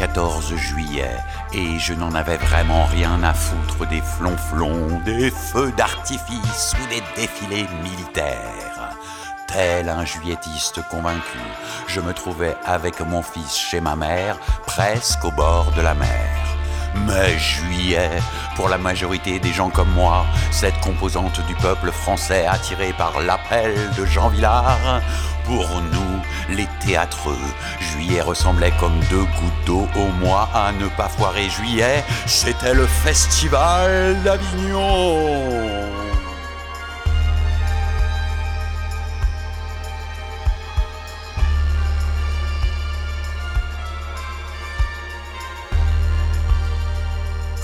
14 juillet et je n'en avais vraiment rien à foutre des flonflons, des feux d'artifice ou des défilés militaires. Tel un juillettiste convaincu, je me trouvais avec mon fils chez ma mère, presque au bord de la mer. Mais juillet, pour la majorité des gens comme moi, cette composante du peuple français attirée par l'appel de Jean Villard, pour nous, les théâtreux, juillet ressemblait comme deux gouttes d'eau au mois à ne pas foirer juillet, c'était le festival d'Avignon.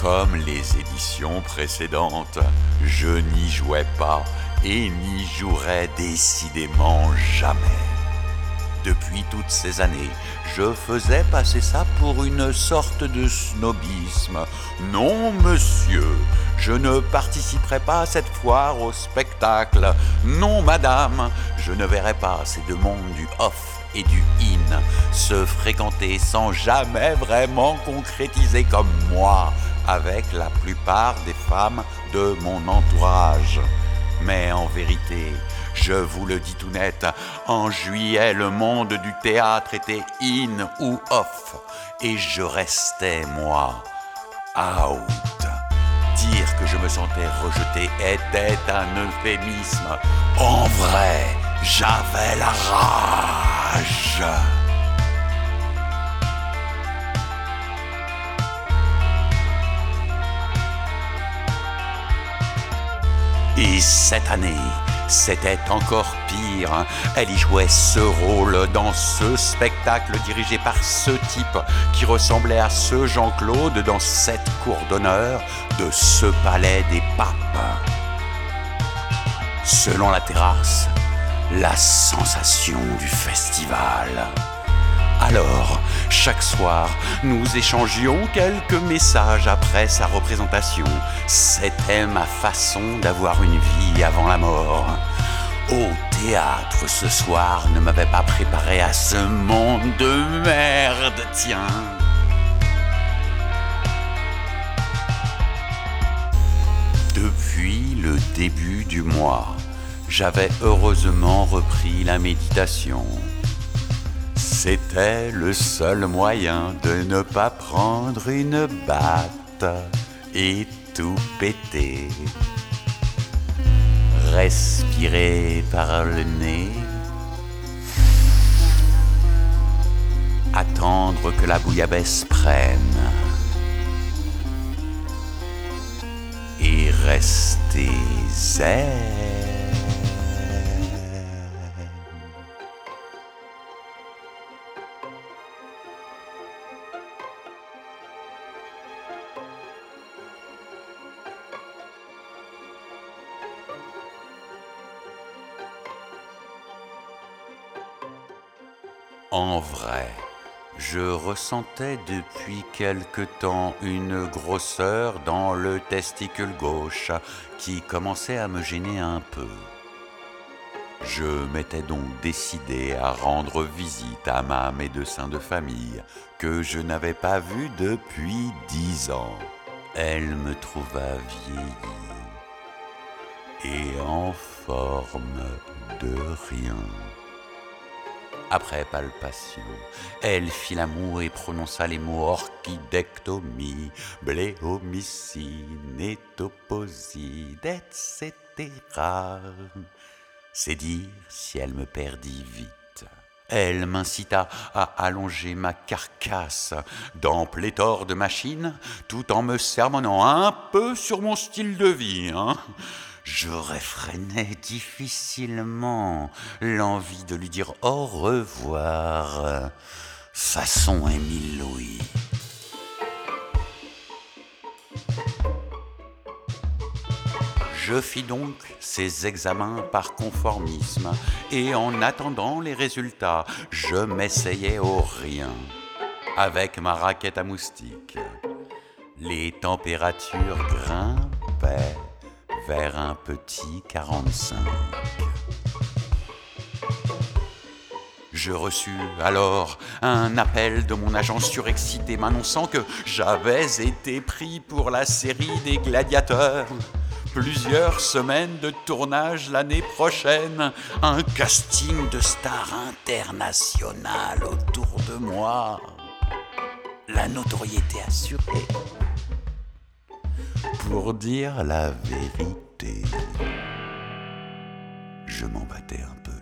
Comme les éditions précédentes, je n'y jouais pas et n'y jouerai décidément jamais. Depuis toutes ces années, je faisais passer ça pour une sorte de snobisme. Non, monsieur, je ne participerai pas cette foire au spectacle. Non, madame, je ne verrai pas ces deux mondes du off et du in se fréquenter sans jamais vraiment concrétiser comme moi avec la plupart des femmes de mon entourage. Mais en vérité, je vous le dis tout net, en juillet, le monde du théâtre était in ou off, et je restais, moi, out. Dire que je me sentais rejeté était un euphémisme. En vrai, j'avais la rage. Et cette année, c'était encore pire. Elle y jouait ce rôle dans ce spectacle dirigé par ce type qui ressemblait à ce Jean-Claude dans cette cour d'honneur de ce palais des papes. Selon la terrasse, la sensation du festival. Alors, chaque soir, nous échangions quelques messages après sa représentation. C'était ma façon d'avoir une vie avant la mort. Au théâtre ce soir ne m'avait pas préparé à ce monde de merde, tiens. Depuis le début du mois, j'avais heureusement repris la méditation. C'était le seul moyen de ne pas prendre une batte et tout péter. Respirer par le nez. Attendre que la bouillabaisse prenne. Et rester zen. En vrai, je ressentais depuis quelque temps une grosseur dans le testicule gauche qui commençait à me gêner un peu. Je m'étais donc décidé à rendre visite à ma médecin de famille que je n'avais pas vue depuis dix ans. Elle me trouva vieilli et en forme de rien. Après palpation, elle fit l'amour et prononça les mots orchidectomie, bléomycine, étoposide, etc. C'est dire si elle me perdit vite. Elle m'incita à allonger ma carcasse dans pléthore de machines, tout en me sermonnant un peu sur mon style de vie. Hein je réfrénais difficilement l'envie de lui dire au revoir, façon Émile Louis. Je fis donc ces examens par conformisme et en attendant les résultats, je m'essayais au rien avec ma raquette à moustiques. Les températures grimpaient vers un petit 45. Je reçus alors un appel de mon agent surexcité m'annonçant que j'avais été pris pour la série des gladiateurs. Plusieurs semaines de tournage l'année prochaine, un casting de stars internationales autour de moi. La notoriété assurée. Pour dire la vérité, je m'en battais un peu.